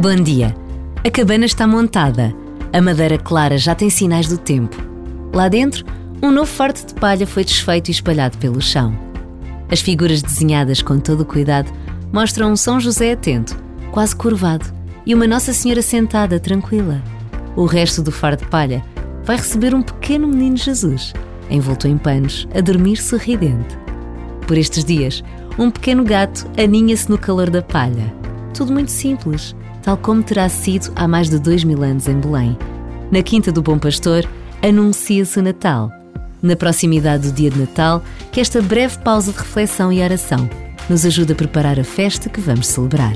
Bom dia. A cabana está montada. A madeira clara já tem sinais do tempo. Lá dentro, um novo fardo de palha foi desfeito e espalhado pelo chão. As figuras desenhadas com todo o cuidado mostram um São José atento, quase curvado, e uma Nossa Senhora sentada, tranquila. O resto do fardo de palha vai receber um pequeno menino Jesus, envolto em panos, a dormir sorridente. Por estes dias, um pequeno gato aninha-se no calor da palha. Tudo muito simples, tal como terá sido há mais de dois mil anos em Belém. Na Quinta do Bom Pastor, anuncia-se o Natal. Na proximidade do dia de Natal, que esta breve pausa de reflexão e oração nos ajuda a preparar a festa que vamos celebrar.